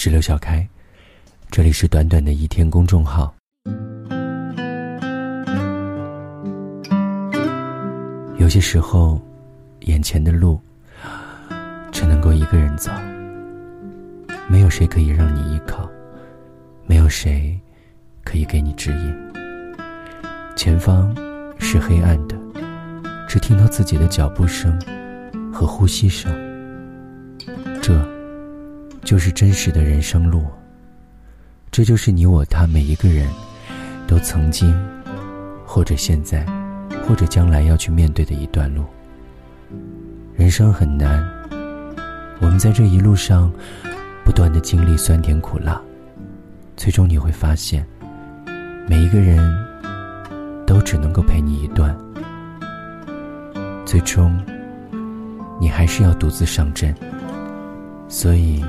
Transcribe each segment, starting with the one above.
是刘小开，这里是短短的一天公众号。有些时候，眼前的路只能够一个人走，没有谁可以让你依靠，没有谁可以给你指引。前方是黑暗的，只听到自己的脚步声和呼吸声。这，就是真实的人生路。这就是你我他每一个人都曾经，或者现在。或者将来要去面对的一段路。人生很难，我们在这一路上不断的经历酸甜苦辣，最终你会发现，每一个人都只能够陪你一段，最终你还是要独自上阵。所以，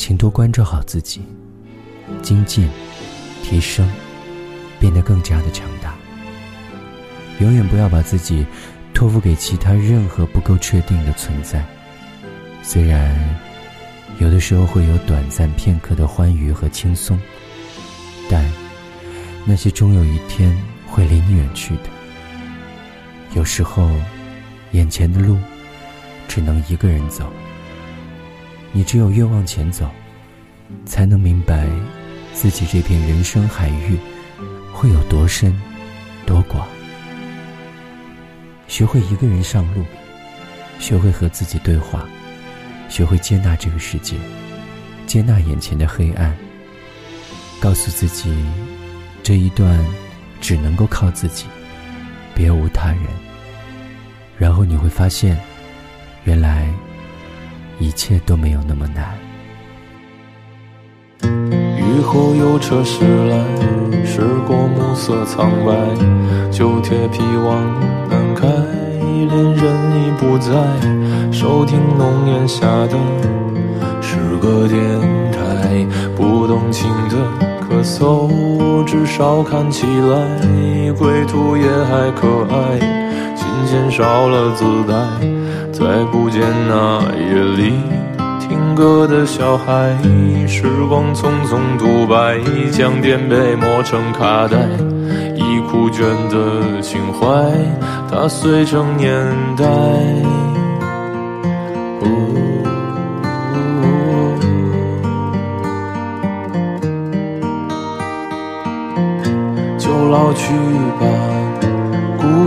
请多关照好自己，精进、提升，变得更加的强大。永远不要把自己托付给其他任何不够确定的存在。虽然有的时候会有短暂片刻的欢愉和轻松，但那些终有一天会离你远去的。有时候，眼前的路只能一个人走。你只有越往前走，才能明白自己这片人生海域会有多深、多广。学会一个人上路，学会和自己对话，学会接纳这个世界，接纳眼前的黑暗。告诉自己，这一段只能够靠自己，别无他人。然后你会发现，原来一切都没有那么难。雨后有车驶来，驶过暮色苍白，旧铁皮往南。开，恋人已不在，收听浓烟下的诗歌电台，不动情的咳嗽，至少看起来归途也还可爱，减少了姿态，再不见那夜里听歌的小孩，时光匆匆独白，将颠沛磨成卡带。已枯卷的情怀，它碎成年代。就老去吧，